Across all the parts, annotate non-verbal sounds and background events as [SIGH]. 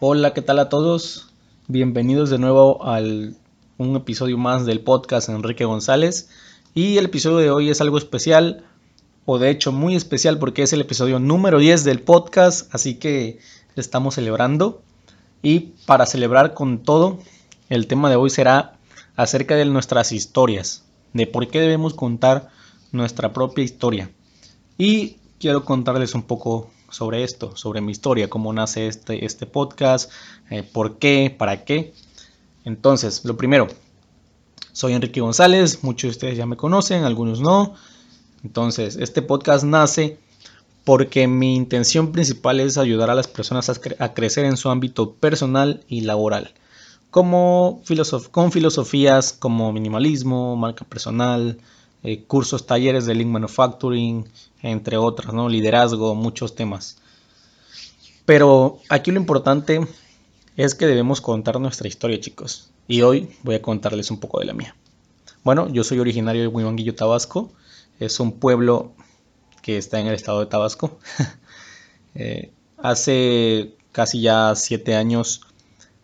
Hola, ¿qué tal a todos? Bienvenidos de nuevo al un episodio más del podcast Enrique González. Y el episodio de hoy es algo especial, o de hecho muy especial porque es el episodio número 10 del podcast, así que estamos celebrando. Y para celebrar con todo, el tema de hoy será acerca de nuestras historias, de por qué debemos contar nuestra propia historia. Y quiero contarles un poco sobre esto, sobre mi historia, cómo nace este, este podcast, eh, por qué, para qué. Entonces, lo primero, soy Enrique González, muchos de ustedes ya me conocen, algunos no. Entonces, este podcast nace porque mi intención principal es ayudar a las personas a, crecer en su ámbito personal y laboral, como con filosofías como minimalismo, marca personal, eh, cursos, talleres de Lean Manufacturing, entre otros, ¿no? liderazgo, muchos temas. Pero aquí lo importante es que debemos contar nuestra historia, chicos. Y hoy voy a contarles un poco de la mía. Bueno, yo soy originario de Huimanguillo, Tabasco. Es un pueblo que está en el estado de Tabasco. [LAUGHS] Eh, hace casi ya siete años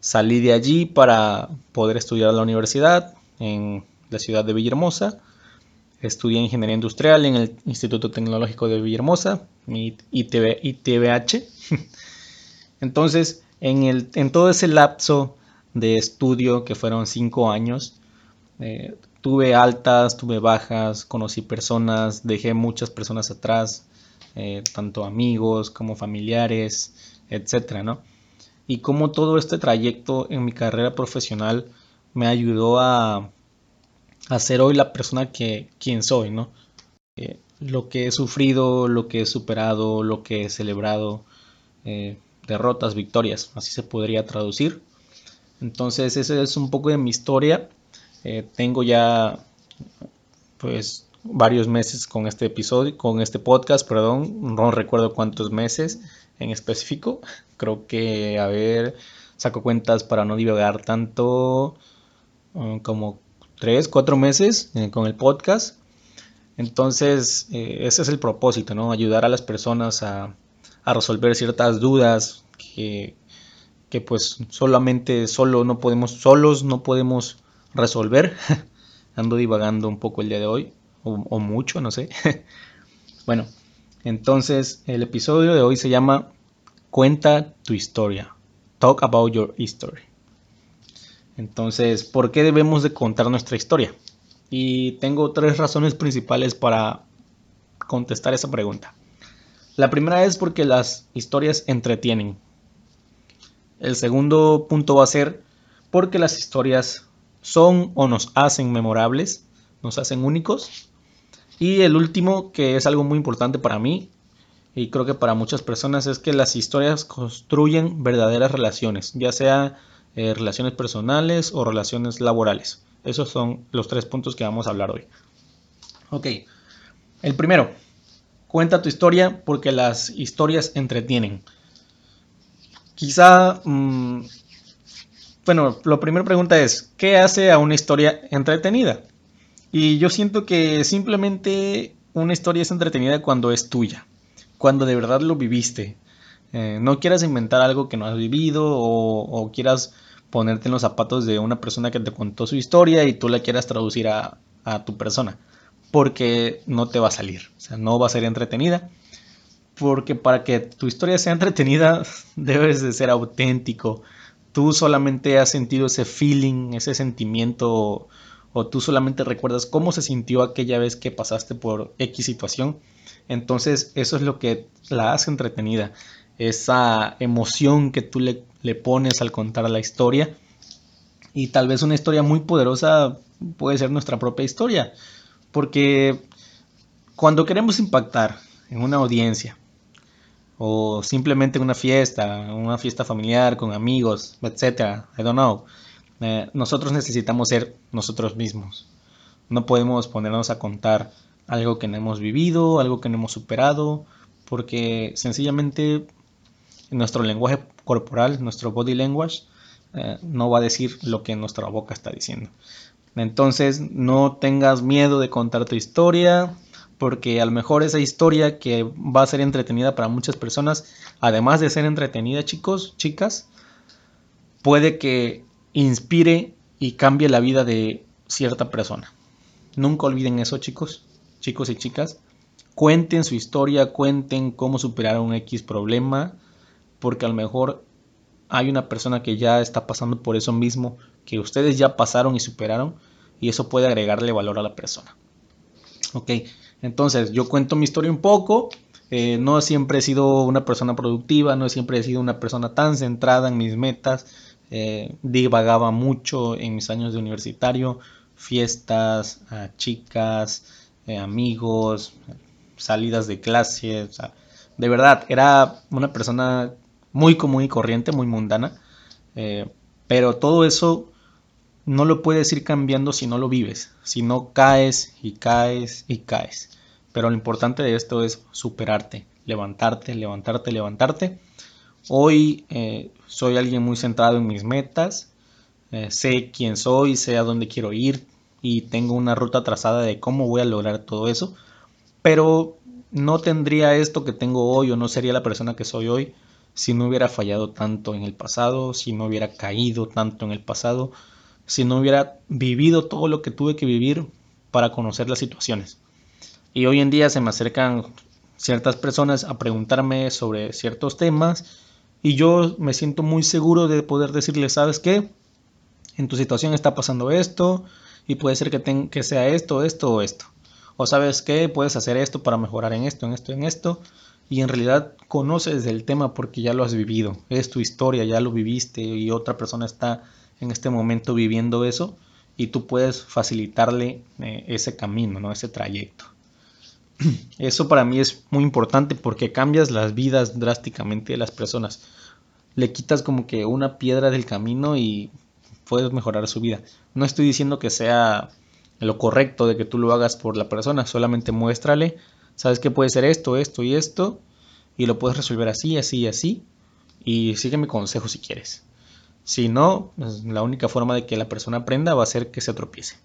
salí de allí para poder estudiar a la universidad en la ciudad de Villahermosa. Estudié ingeniería industrial en el Instituto Tecnológico de Villahermosa, ITBH. [LAUGHS] Entonces, en, el, en todo ese lapso de estudio, que fueron cinco años, eh, tuve altas, tuve bajas, conocí personas, dejé muchas personas atrás, eh, tanto amigos como familiares, etcétera, ¿no? Y como todo este trayecto en mi carrera profesional me ayudó a, a ser hoy la persona que quien soy, ¿no? Eh, lo que he sufrido, lo que he superado, lo que he celebrado, eh, derrotas, victorias, así se podría traducir. Entonces, ese es un poco de mi historia. Eh, tengo ya, pues, varios meses con este episodio, con este podcast, perdón, no recuerdo cuántos meses en específico. Creo que, a ver, saco cuentas para no divagar tanto, como tres, cuatro meses eh, con el podcast. Entonces, eh, ese es el propósito, ¿no? Ayudar a las personas a, resolver ciertas dudas que, que, pues solamente solo no podemos, solos no podemos resolver. [LAUGHS] Ando divagando un poco el día de hoy, o mucho, no sé. [LAUGHS] bueno, entonces el episodio de hoy se llama Cuenta tu historia. Talk about your history. Entonces, ¿por qué debemos de contar nuestra historia? Y tengo tres razones principales para contestar esa pregunta. La primera es porque las historias entretienen. El segundo punto va a ser porque las historias son o nos hacen memorables, nos hacen únicos. Y el último, que es algo muy importante para mí y creo que para muchas personas, es que las historias construyen verdaderas relaciones, ya sea eh, relaciones personales o relaciones laborales. Esos son los tres puntos que vamos a hablar hoy. Ok, el primero, cuenta tu historia porque las historias entretienen. Quizá, mm, bueno, la primera pregunta es, ¿qué hace a una historia entretenida? Y yo siento que simplemente una historia es entretenida cuando es tuya, cuando de verdad lo viviste. Eh, no quieras inventar algo que no has vivido o quieras ponerte en los zapatos de una persona que te contó su historia y tú la quieras traducir a, tu persona. Porque no te va a salir. O sea, no va a ser entretenida. Porque para que tu historia sea entretenida [LAUGHS] debes de ser auténtico. Tú solamente has sentido ese feeling, ese sentimiento o tú solamente recuerdas cómo se sintió aquella vez que pasaste por X situación. Entonces eso es lo que la hace entretenida. Esa emoción que tú le pones al contar la historia. Y tal vez una historia muy poderosa puede ser nuestra propia historia. Porque cuando queremos impactar en una audiencia, o simplemente en una fiesta, una fiesta familiar con amigos, etcétera, I don't know, eh, nosotros necesitamos ser nosotros mismos. No podemos ponernos a contar algo que no hemos vivido, algo que no hemos superado, porque sencillamente nuestro lenguaje corporal, nuestro body language, eh, no va a decir lo que nuestra boca está diciendo. Entonces no tengas miedo de contar tu historia, porque a lo mejor esa historia que va a ser entretenida para muchas personas, además de ser entretenida chicos, chicas, puede que inspire y cambie la vida de cierta persona. Nunca olviden eso chicos, chicos y chicas. Cuenten su historia, cuenten cómo superar un X problema, porque a lo mejor hay una persona que ya está pasando por eso mismo, que ustedes ya pasaron y superaron, y eso puede agregarle valor a la persona. Ok, entonces yo cuento mi historia un poco. Eh, no siempre he sido una persona productiva, no siempre he sido una persona tan centrada en mis metas. Eh, divagaba mucho en mis años de universitario, fiestas, chicas, eh, amigos, salidas de clase. de verdad, era una persona muy común y corriente, muy mundana. pero todo eso no lo puedes ir cambiando si no lo vives, si no caes y caes y caes. Pero lo importante de esto es superarte, levantarte, levantarte, levantarte. Hoy eh, soy alguien muy centrado en mis metas, eh, sé quién soy, sé a dónde quiero ir y tengo una ruta trazada de cómo voy a lograr todo eso. Pero no tendría esto que tengo hoy o no sería la persona que soy hoy si no hubiera fallado tanto en el pasado, si no hubiera caído tanto en el pasado, si no hubiera vivido todo lo que tuve que vivir para conocer las situaciones. Y hoy en día se me acercan ciertas personas a preguntarme sobre ciertos temas y yo me siento muy seguro de poder decirles, ¿sabes qué? En tu situación está pasando esto y puede ser que, que sea esto, esto o esto. O sabes qué, puedes hacer esto para mejorar en esto, en esto, en esto. Y en realidad conoces el tema porque ya lo has vivido. Es tu historia, ya lo viviste y otra persona está en este momento viviendo eso y tú puedes facilitarle eh, ese camino, ¿no? ese trayecto. [CLEARS THROAT] Eso para mí es muy importante porque cambias las vidas drásticamente de las personas. Le quitas como que una piedra del camino y puedes mejorar su vida. No estoy diciendo que sea lo correcto de que tú lo hagas por la persona, solamente muéstrale, sabes que puede ser esto, esto y esto, y lo puedes resolver así, así y así, y sigue mi consejo si quieres. Si no, pues, la única forma de que la persona aprenda va a ser que se tropiece.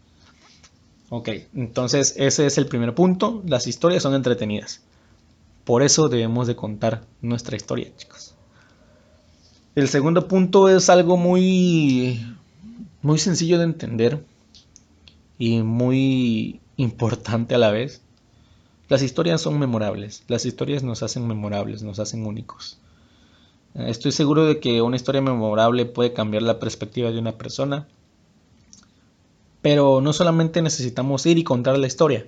Ok, entonces ese es el primer punto. Las historias son entretenidas. Por eso debemos de contar nuestra historia, chicos. El segundo punto es algo muy, muy sencillo de entender y muy importante a la vez. Las historias son memorables. Las historias nos hacen memorables, nos hacen únicos. Estoy seguro de que una historia memorable puede cambiar la perspectiva de una persona. Pero no solamente necesitamos ir y contar la historia.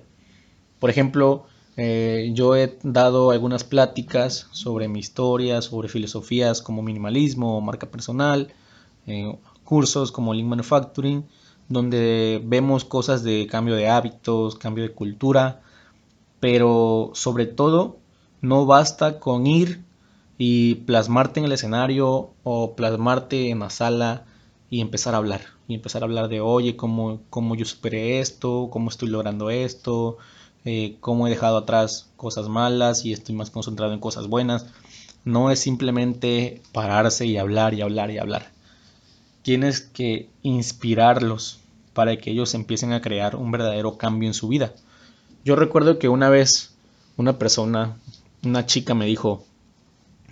Por ejemplo, eh, yo he dado algunas pláticas sobre mi historia, sobre filosofías como minimalismo, marca personal, eh, cursos como Lean Manufacturing, donde vemos cosas de cambio de hábitos, cambio de cultura, pero sobre todo no basta con ir y plasmarte en el escenario o plasmarte en la sala y empezar a hablar. Y empezar a hablar de, oye, cómo, cómo yo superé esto, cómo estoy logrando esto, eh, cómo he dejado atrás cosas malas y estoy más concentrado en cosas buenas. No es simplemente pararse y hablar y hablar y hablar. Tienes que inspirarlos para que ellos empiecen a crear un verdadero cambio en su vida. Yo recuerdo que una vez una persona, una chica me dijo,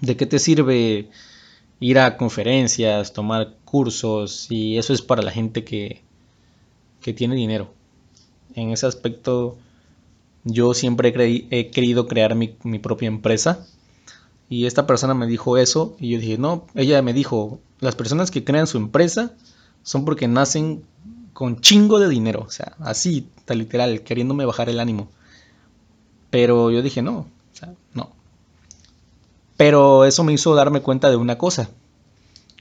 ¿De qué te sirve ir a conferencias, tomar cursos? Y eso es para la gente que, que tiene dinero. En ese aspecto yo siempre he, querido crear mi, mi, propia empresa. Y esta persona me dijo eso y yo dije, no, ella me dijo, las personas que crean su empresa son porque nacen con chingo de dinero. O sea, así, tal literal, queriéndome bajar el ánimo. Pero yo dije, no, no. Pero eso me hizo darme cuenta de una cosa.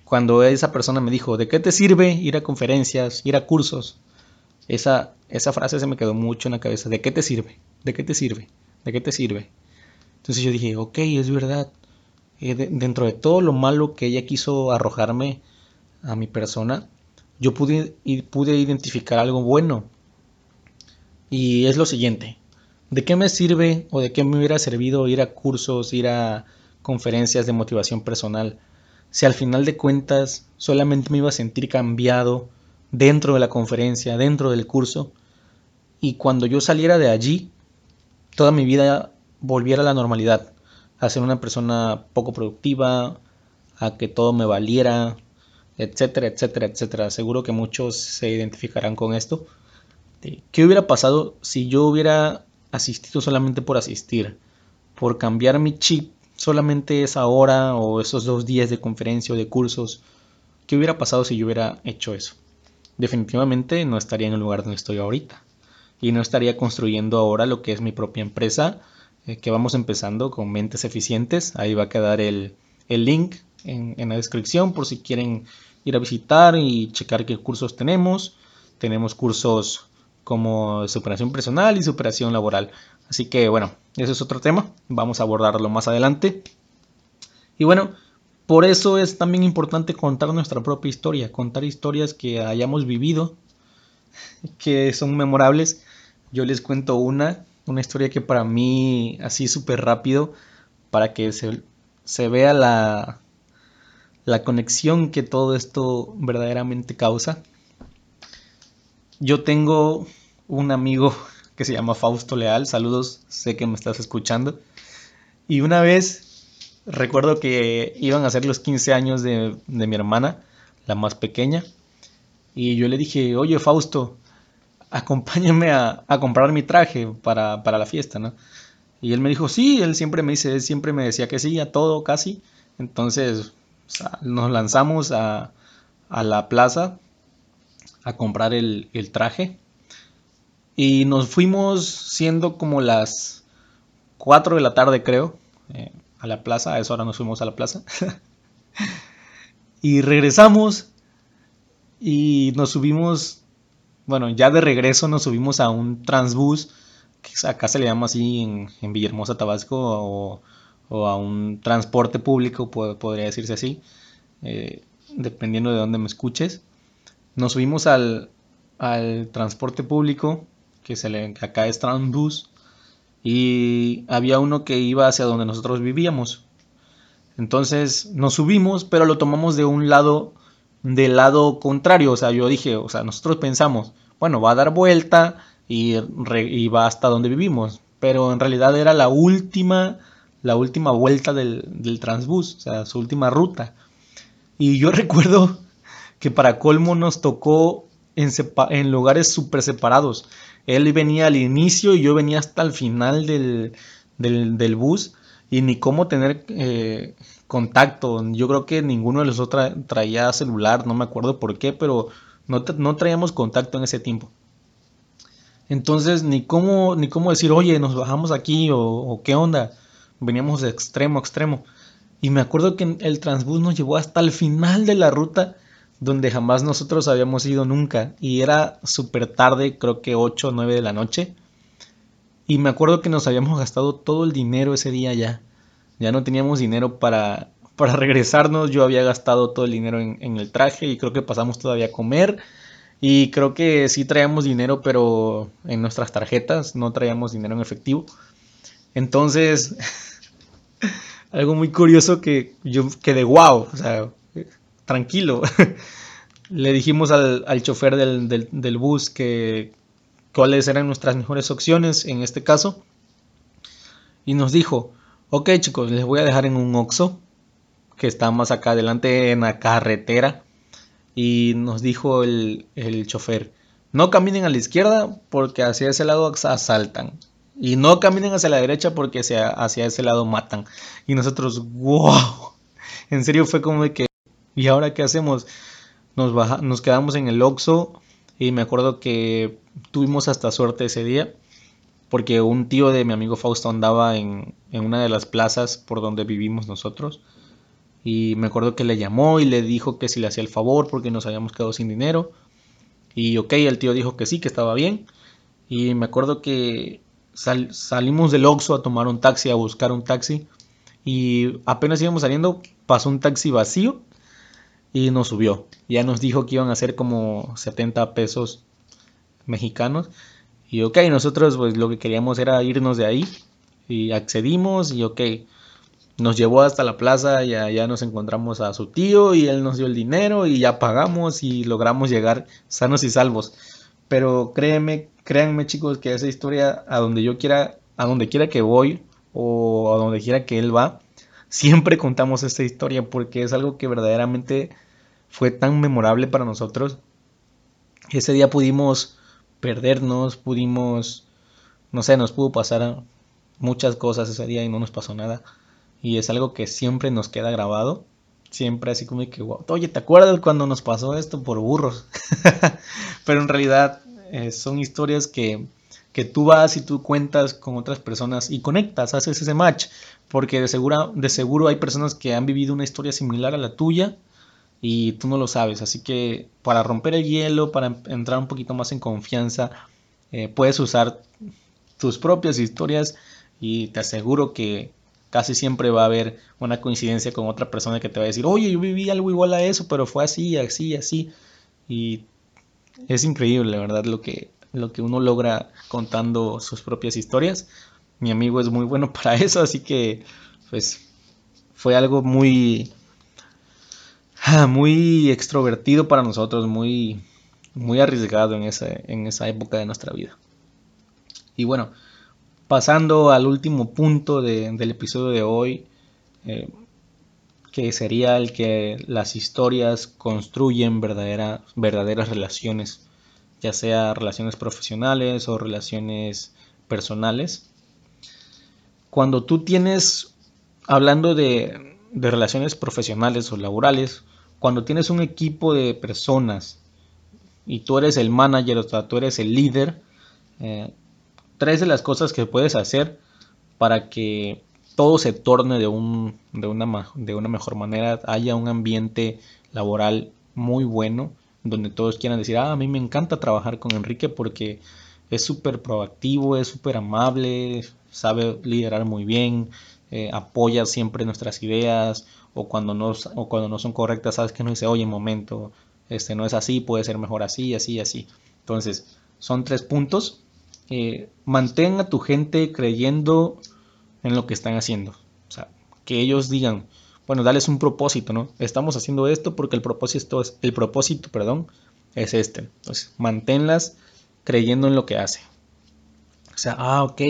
Cuando esa persona me dijo, ¿de qué te sirve ir a conferencias, ir a cursos? Esa, esa frase se me quedó mucho en la cabeza. ¿De qué te sirve? ¿De qué te sirve? ¿De qué te sirve? Entonces yo dije, ok, es verdad. Eh, dentro de todo lo malo que ella quiso arrojarme a mi persona, yo pude, pude identificar algo bueno. Y es lo siguiente. ¿De qué me sirve o de qué me hubiera servido ir a cursos, ir a conferencias de motivación personal, si al final de cuentas solamente me iba a sentir cambiado dentro de la conferencia, dentro del curso, y cuando yo saliera de allí, toda mi vida volviera a la normalidad, a ser una persona poco productiva, a que todo me valiera, etcétera, etcétera, etcétera. Seguro que muchos se identificarán con esto. ¿Qué hubiera pasado si yo hubiera asistido solamente por asistir? Por cambiar mi chip solamente esa hora o esos dos días de conferencia o de cursos. ¿Qué hubiera pasado si yo hubiera hecho eso? Definitivamente no estaría en el lugar donde estoy ahorita. Y no estaría construyendo ahora lo que es mi propia empresa, eh, que vamos empezando con mentes eficientes. Ahí va a quedar el, link en, en la descripción por si quieren ir a visitar y checar qué cursos tenemos. Tenemos cursos como superación personal y superación laboral. Así que bueno, ese es otro tema, vamos a abordarlo más adelante. Y bueno, por eso es también importante contar nuestra propia historia, contar historias que hayamos vivido, que son memorables. Yo les cuento una, una historia que para mí así súper rápido, para que se, se vea la, la conexión que todo esto verdaderamente causa. Yo tengo un amigo que se llama Fausto Leal. Saludos, sé que me estás escuchando. Y una vez recuerdo que iban a ser los 15 años de, mi hermana, la más pequeña. Y yo le dije, oye Fausto, acompáñame a, comprar mi traje para, la fiesta, ¿no? Y él me dijo, sí, él siempre me dice, siempre me decía que sí, a todo casi. Entonces nos lanzamos a, la plaza a comprar el, el traje. Y nos fuimos siendo como las 4 de la tarde, creo, eh, a la plaza. A esa hora nos fuimos a la plaza. [LAUGHS] y regresamos y nos subimos, bueno, ya de regreso nos subimos a un transbús, que acá se le llama así en, Villahermosa, Tabasco, o, a un transporte público, podría decirse así, eh, dependiendo de dónde me escuches. Nos subimos al, al transporte público que, se le, acá es Transbus, y había uno que iba hacia donde nosotros vivíamos. Entonces nos subimos, pero lo tomamos de un lado, del lado contrario. O sea, yo dije, o sea, nosotros pensamos, bueno, va a dar vuelta y, va hasta donde vivimos. Pero en realidad era la última, la última vuelta del, del transbús, o sea, su última ruta. Y yo [LAUGHS] recuerdo que para colmo nos tocó en, en lugares súper separados. Él venía al inicio y yo venía hasta el final del, bus y ni cómo tener eh, contacto. Yo creo que ninguno de los otros traía celular, no me acuerdo por qué, pero no, no traíamos contacto en ese tiempo. Entonces, ni cómo, ni cómo decir, oye, nos bajamos aquí o, o, qué onda. Veníamos de extremo a extremo. Y me acuerdo que el transbús nos llevó hasta el final de la ruta donde jamás nosotros habíamos ido nunca. Y era súper tarde, creo que 8 o 9 de la noche. Y me acuerdo que nos habíamos gastado todo el dinero ese día ya. Ya no teníamos dinero para, [LAUGHS] para regresarnos. Yo había gastado todo el dinero en, el traje y creo que pasamos todavía a comer. Y creo que sí traíamos dinero, pero en nuestras tarjetas, no traíamos dinero en efectivo. Entonces, [LAUGHS] algo muy curioso que yo quedé wow, o sea, tranquilo. [LAUGHS] Le dijimos al, chofer del, bus que cuáles eran nuestras mejores opciones en este caso. Y nos dijo, ok chicos, les voy a dejar en un Oxxo que está más acá adelante en la carretera. Y nos dijo el, chofer, no caminen a la izquierda porque hacia ese lado asaltan. Y no caminen hacia la derecha porque hacia, hacia ese lado matan. Y nosotros, wow. [LAUGHS] En serio fue como de que ¿Y ahora qué hacemos? Nos, nos quedamos en el Oxxo y me acuerdo que tuvimos hasta suerte ese día porque un tío de mi amigo Fausto andaba en, una de las plazas por donde vivimos nosotros y me acuerdo que le llamó y le dijo que si le hacía el favor porque nos habíamos quedado sin dinero y ok, el tío dijo que sí, que estaba bien y me acuerdo que salimos del Oxxo a tomar un taxi, a buscar un taxi y apenas íbamos saliendo pasó un taxi vacío y nos subió. Ya nos dijo que iban a ser como 70 pesos mexicanos. Y ok, nosotros pues lo que queríamos era irnos de ahí. Y accedimos y ok. nos llevó hasta la plaza y allá nos encontramos a su tío y él nos dio el dinero y ya pagamos y logramos llegar sanos y salvos. Pero créeme, créanme chicos que esa historia a donde yo quiera, a donde quiera que voy o a donde quiera que él va, siempre contamos esta historia porque es algo que verdaderamente fue tan memorable para nosotros. Ese día pudimos perdernos, pudimos, no sé, nos pudo pasar muchas cosas ese día y no nos pasó nada y es algo que siempre nos queda grabado. Siempre así como que, oye, ¿te acuerdas cuando nos pasó esto por burros? [LAUGHS] Pero en realidad eh, son historias que, que tú vas y tú cuentas con otras personas y conectas, haces ese match. Porque de, seguro de seguro hay personas que han vivido una historia similar a la tuya y tú no lo sabes. Así que para romper el hielo, para entrar un poquito más en confianza, eh, puedes usar tus propias historias y te aseguro que casi siempre va a haber una coincidencia con otra persona que te va a decir, oye, yo viví algo igual a eso, pero fue así, así, así. Y es increíble, ¿verdad? Lo que, lo que uno logra contando sus propias historias. Mi amigo es muy bueno [LAUGHS] para eso, así que pues fue algo muy muy extrovertido para nosotros, muy muy arriesgado en esa, en esa época de nuestra vida. Y bueno, Pasando al último punto del episodio de hoy, eh, que sería el que las historias construyen verdaderas relaciones, ya sea relaciones profesionales o relaciones personales. Cuando tú tienes, hablando de, relaciones profesionales o laborales, cuando tienes un equipo de personas y tú eres el manager, o sea, tú eres el líder, eh, tres de las cosas que puedes hacer para que todo se torne de, un, de, una, de una mejor manera, haya un ambiente laboral muy bueno, donde todos quieran decir, ah, a mí me encanta trabajar con Enrique porque es súper proactivo, es súper amable, sabe liderar muy bien, eh, apoya siempre nuestras ideas, o cuando, no, o cuando no son correctas, sabes que no dice, oye, momento, este no es así, puede ser mejor así, así, así. Entonces, son tres puntos eh, mantén a tu gente creyendo en lo que están haciendo. O sea, que ellos digan, bueno, dales un propósito, ¿no? Estamos haciendo esto porque el propósito es, el propósito, perdón, es este. Entonces, manténlas creyendo en lo que hace. O sea, ah, ok,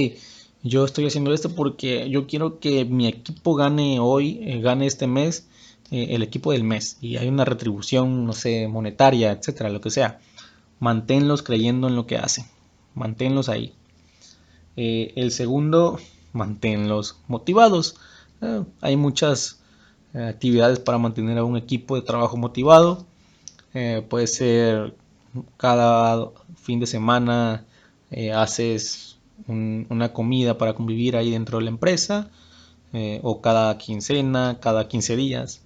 yo estoy haciendo esto porque yo quiero que mi equipo gane hoy, eh, gane este mes, eh, el equipo del mes, y hay una retribución, no sé, monetaria, etcétera, lo que sea. Manténlos creyendo en lo que hacen manténlos ahí. Eh, el segundo, manténlos motivados. Eh, hay muchas actividades para mantener a un equipo de trabajo motivado. puede ser cada fin de semana haces una comida para convivir ahí dentro de la empresa. o cada quincena, cada 15 días.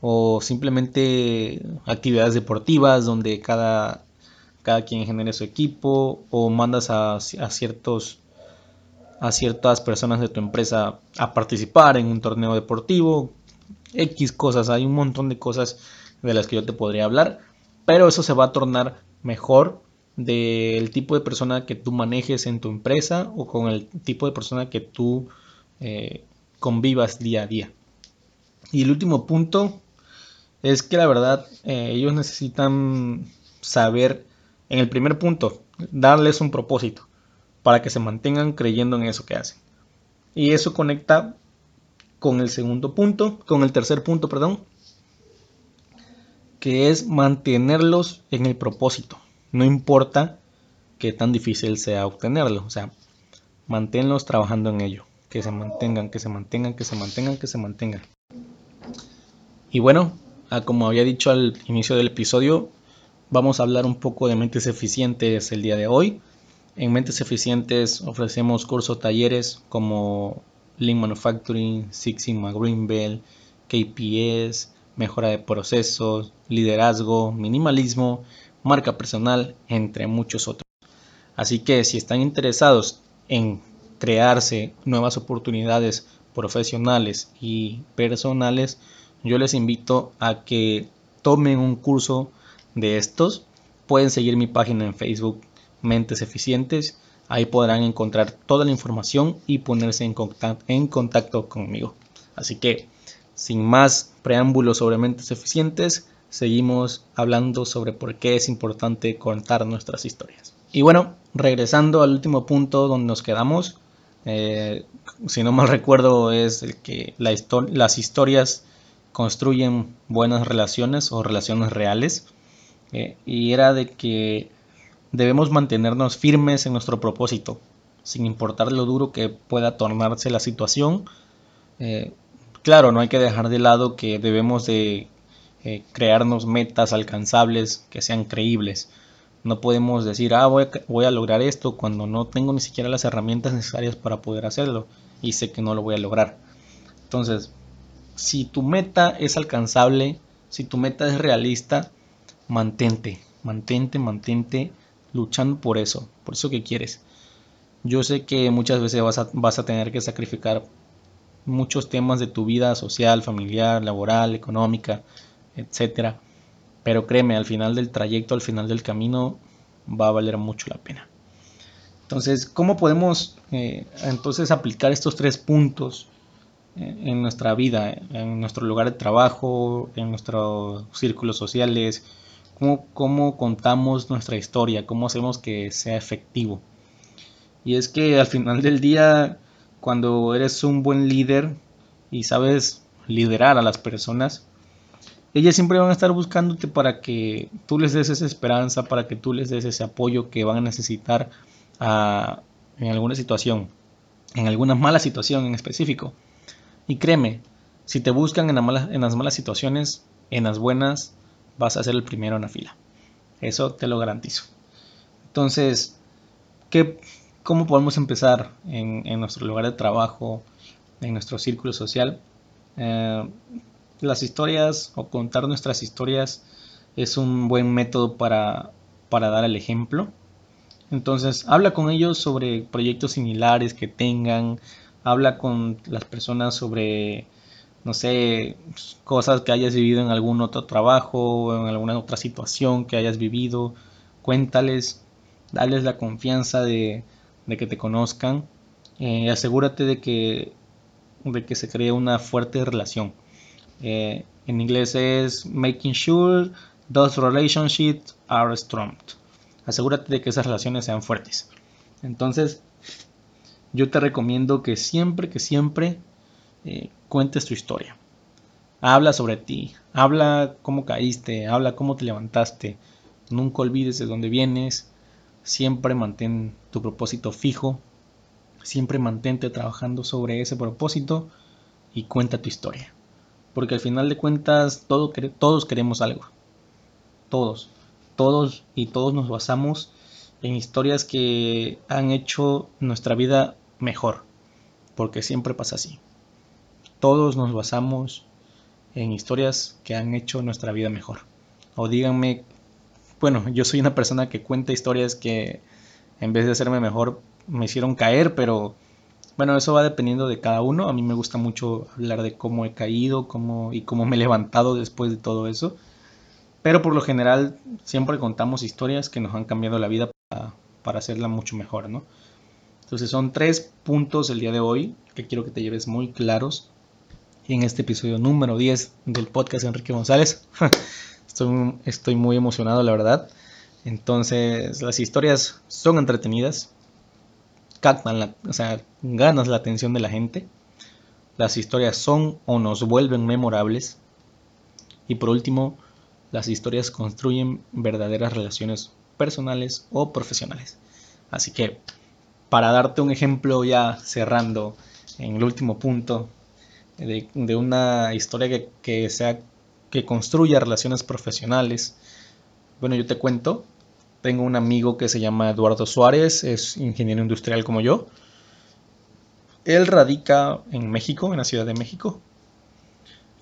O simplemente actividades deportivas donde cada cada quien genere su equipo o mandas a, ciertos a ciertas personas de tu empresa a participar en un torneo deportivo, X cosas, hay un montón de cosas de las que yo te podría hablar, pero eso se va a tornar mejor del tipo de persona que tú manejes en tu empresa o con el tipo de persona que tú eh, convivas día a día. Y el último punto es que la verdad eh, ellos necesitan saber en el primer punto, darles un propósito para que se mantengan creyendo en eso que hacen. Y eso conecta con el segundo punto, con el tercer punto, perdón, que es mantenerlos en el propósito. No importa qué tan difícil sea obtenerlo, o sea, manténlos trabajando en ello, que se mantengan, que se mantengan, que se mantengan, que se mantengan. Y bueno, como había dicho al inicio del episodio, Vamos a hablar un poco de mentes eficientes el día de hoy. En Mentes Eficientes ofrecemos cursos talleres como Lean Manufacturing, Six Sigma Green Belt, KPS, mejora de procesos, liderazgo, minimalismo, marca personal, entre muchos otros. Así que si están interesados en crearse nuevas oportunidades profesionales y personales, yo les invito a que tomen un curso de estos, pueden seguir mi página en Facebook Mentes Eficientes. Ahí podrán encontrar toda la información y ponerse en contacto, conmigo. Así que, sin más preámbulos sobre mentes eficientes, seguimos hablando sobre por qué es importante contar nuestras historias. Y bueno, regresando al último punto donde nos quedamos, eh, si no mal recuerdo es el que las historias construyen buenas relaciones o relaciones reales. Eh, y era de que debemos mantenernos firmes en nuestro propósito, sin importar lo duro que pueda tornarse la situación. Eh, claro, no hay que dejar de lado que debemos de eh, crearnos metas alcanzables que sean creíbles. No podemos decir, ah, voy a, voy a lograr esto cuando no tengo ni siquiera las herramientas necesarias para poder hacerlo y sé que no lo voy a lograr. Entonces, si tu meta es alcanzable, si tu meta es realista, mantente, mantente, mantente luchando por eso, por eso que quieres. Yo sé que muchas veces vas a, vas a tener que sacrificar muchos temas de tu vida social, familiar, laboral, económica, etcétera. Pero créeme, al final del trayecto, al final del camino, va a valer mucho la pena. Entonces, ¿cómo podemos eh, entonces aplicar estos tres puntos eh, en nuestra vida, en nuestro lugar de trabajo, en nuestros círculos sociales, cómo, contamos nuestra historia, cómo hacemos que sea efectivo. Y es que al final del día, cuando eres un buen líder y sabes liderar a las personas, ellas siempre van a estar buscándote para que tú les des esa esperanza, para que tú les des ese apoyo que van a necesitar en alguna situación, en alguna mala situación en específico. Y créeme, si te buscan en, en las malas situaciones, en las buenas vas a ser el primero en la fila. Eso te lo garantizo. Entonces, ¿qué, ¿cómo podemos empezar en, nuestro lugar de trabajo, en nuestro círculo social? Eh, las historias o contar nuestras historias es un buen método para, para dar el ejemplo. Entonces, habla con ellos sobre proyectos similares que tengan, habla con las personas sobre no sé, cosas que hayas vivido en algún otro trabajo o en alguna otra situación que hayas vivido, cuéntales, dales la confianza de, que te conozcan, eh, asegúrate de que, de que se cree una fuerte relación. Eh, en inglés es making sure those relationships are strong. Asegúrate de que esas relaciones sean fuertes. Entonces, yo te recomiendo que siempre, que siempre eh, cuentes tu historia. Habla sobre ti, habla cómo caíste, habla cómo te levantaste. Nunca olvides de dónde vienes. Siempre mantén tu propósito fijo. Siempre mantente trabajando sobre ese propósito y cuenta tu historia. Porque al final de cuentas todos queremos algo. Todos. Todos y todos nos basamos en historias que han hecho nuestra vida mejor. Porque siempre pasa así todos nos basamos en historias que han hecho nuestra vida mejor. O díganme, bueno, yo soy una persona que cuenta historias que en vez de hacerme mejor me hicieron caer, pero bueno, eso va dependiendo de cada uno. A mí me gusta mucho hablar de cómo he caído cómo, y cómo me he levantado después de todo eso. Pero por lo general siempre contamos historias que nos han cambiado la vida para, para hacerla mucho mejor, ¿no? Entonces son tres puntos el día de hoy que quiero que te lleves muy claros en este episodio número 10 del podcast Enrique González. [LAUGHS] Estoy, estoy muy emocionado, la verdad. Entonces, las historias son entretenidas, captan la, o sea, ganas la atención de la gente. Las historias son o nos vuelven memorables. Y por último, las historias construyen verdaderas relaciones personales o profesionales. Así que, para darte un ejemplo ya cerrando en el último punto de, una historia que, que, sea, que construya relaciones profesionales. Bueno, yo te cuento, tengo un amigo que se llama Eduardo Suárez, es ingeniero industrial como yo. Él radica en México, en la Ciudad de México.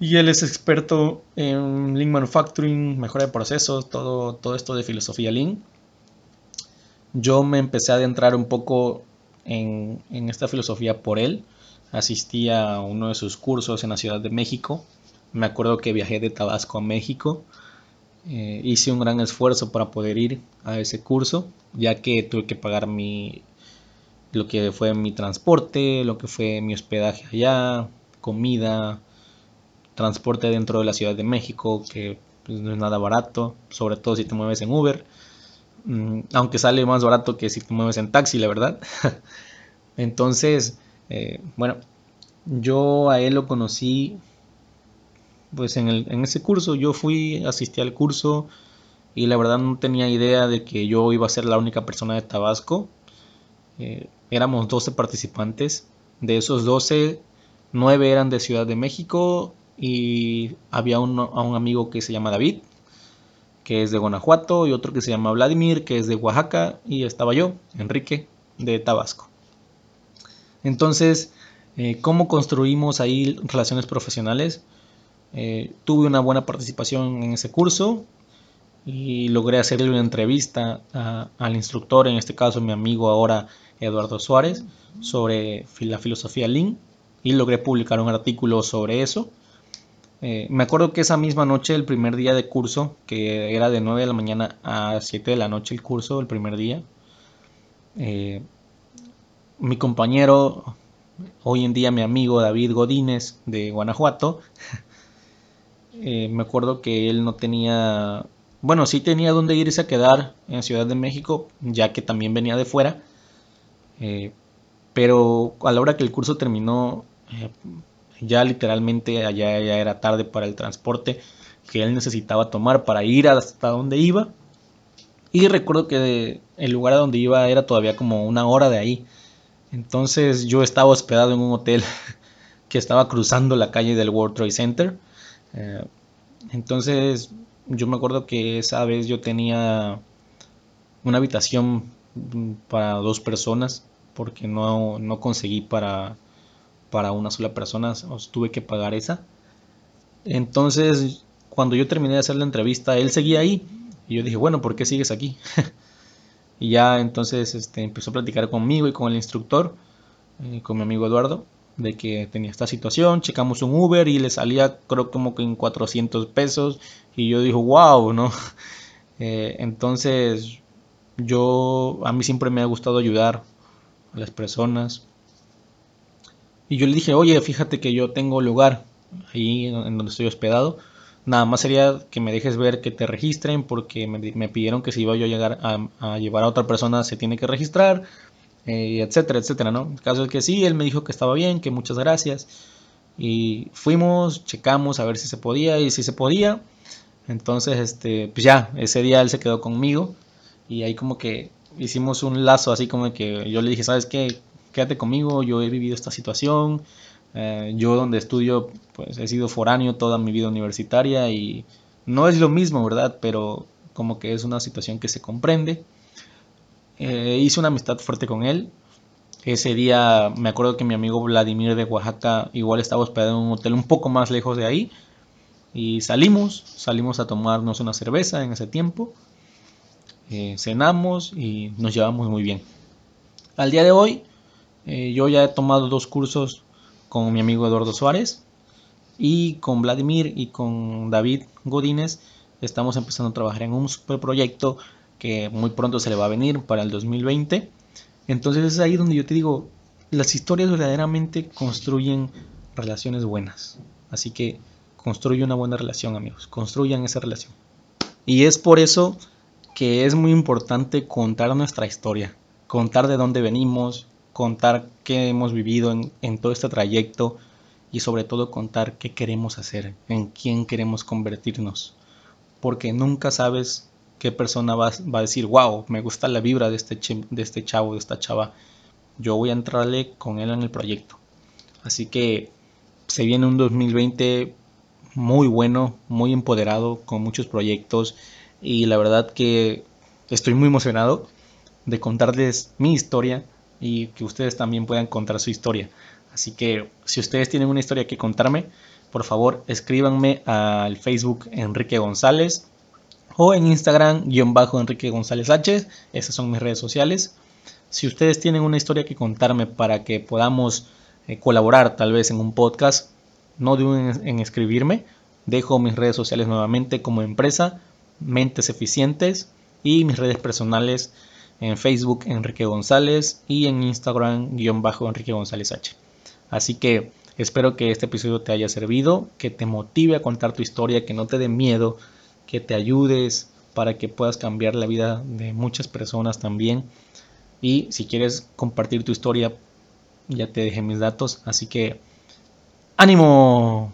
Y él es experto en Lean Manufacturing, mejora de procesos, todo, todo esto de filosofía Lean. Yo me empecé a adentrar un poco en, en esta filosofía por él asistí a uno de sus cursos en la Ciudad de México. Me acuerdo que viajé de Tabasco a México. Eh, hice un gran esfuerzo para poder ir a ese curso, ya que tuve que pagar mi lo que fue mi transporte, lo que fue mi hospedaje allá, comida, transporte dentro de la Ciudad de México, que pues, no es nada barato, sobre todo si te mueves en Uber, mm, aunque sale más barato que si te mueves en taxi, la verdad. [LAUGHS] Entonces, eh, bueno, yo a él lo conocí pues en, ese curso, yo fui, asistí al curso y la verdad no tenía idea de que yo iba a ser la única persona de Tabasco. Eh, éramos 12 participantes, de esos 12, 9 eran de Ciudad de México y había a un amigo que se llama David, que es de Guanajuato, y otro que se llama Vladimir, que es de Oaxaca, y estaba yo, Enrique, de Tabasco. Entonces, eh, ¿cómo construimos ahí relaciones profesionales? Eh, tuve una buena participación en ese curso y logré hacerle una entrevista al instructor, en este caso mi amigo ahora Eduardo Suárez, sobre la filosofía Lean y logré publicar un artículo sobre eso. Eh, me acuerdo que esa misma noche, el primer día de curso, que era de 9 de la mañana a 7 de la noche el curso, el primer día, mi compañero, hoy en día mi amigo David Godínez de Guanajuato, [LAUGHS] eh, me acuerdo que él no tenía, bueno, sí tenía dónde irse a quedar en Ciudad de México, ya que también venía de fuera, pero a la hora que el curso terminó, ya literalmente allá ya era tarde para el transporte que él necesitaba tomar para ir hasta donde iba. Y recuerdo que el lugar a donde iba era todavía como una hora de ahí. Entonces yo estaba hospedado en un hotel [LAUGHS] que estaba cruzando la calle del World Trade Center. Eh, entonces yo me acuerdo que esa vez yo tenía una habitación para dos personas porque no, no conseguí para para una sola persona, os tuve que pagar esa. Entonces, cuando yo terminé de hacer la entrevista, él seguía ahí. Y yo dije, bueno, ¿por qué sigues aquí? [LAUGHS] y ya entonces este, empezó a platicar conmigo y con el instructor, eh, con mi amigo Eduardo, de que tenía esta situación. Checamos un Uber y le salía creo como que en 400 pesos. Y yo dije, wow, ¿no? [LAUGHS] Eh, entonces, yo, a mí siempre me ha gustado ayudar a las personas. Y yo le dije, oye, fíjate que yo tengo lugar ahí en donde estoy hospedado. Nada más sería que me dejes ver que te registren porque me, pidieron que si iba yo a llegar a, llevar a otra persona se tiene que registrar, eh, etcétera, etcétera, ¿no? El caso es que sí, él me dijo que estaba bien, que muchas gracias. Y fuimos, checamos a ver si se podía y si se podía. Entonces, este, pues ya, ese día él se quedó conmigo y ahí como que hicimos un lazo así como que yo le dije, ¿sabes qué? quédate conmigo, yo he vivido esta situación, eh, yo donde estudio pues he sido foráneo toda mi vida universitaria y no es lo mismo, ¿verdad? Pero como que es una situación que se comprende. Eh, hice una amistad fuerte con él. Ese día me acuerdo que mi amigo Vladimir de Oaxaca igual estaba hospedado en un hotel un poco más lejos de ahí. Y salimos, salimos a tomarnos una cerveza en ese tiempo. Eh, cenamos y nos llevamos muy bien. Al día de hoy yo ya he tomado dos cursos con mi amigo Eduardo Suárez y con Vladimir y con David Godínez estamos empezando a trabajar en un super proyecto que muy pronto se le va a venir para el 2020. Entonces es ahí donde yo te digo, las historias verdaderamente construyen relaciones buenas. Así que construye una buena relación, amigos. Construyan esa relación. Y es por eso que es muy importante contar nuestra historia. Contar de dónde venimos, contar qué hemos vivido en, todo este trayecto y sobre todo contar qué queremos hacer, en quién queremos convertirnos. Porque nunca sabes qué persona va, a decir, wow, me gusta la vibra de este, de este chavo, de esta chava. Yo voy a entrarle con él en el proyecto. Así que se viene un 2020 muy bueno, muy empoderado, con muchos proyectos. Y la verdad que estoy muy emocionado de contarles mi historia, y que ustedes también puedan contar su historia. Así que si ustedes tienen una historia que contarme, por favor escríbanme al Facebook Enrique González o en Instagram bajo Enrique González H. Esas son mis redes sociales. Si ustedes tienen una historia que contarme para que podamos eh, colaborar tal vez en un podcast, no duden en escribirme. Dejo mis redes sociales nuevamente como empresa, Mentes Eficientes y mis redes personales en Facebook Enrique González y en Instagram guion bajo Enrique González H. Así que Espero que este episodio te haya servido, que te motive a contar tu historia, que no te dé miedo, que te ayudes para que puedas cambiar la vida de muchas personas también. Y si quieres compartir tu historia, ya te dejé mis datos. Así que, ánimo.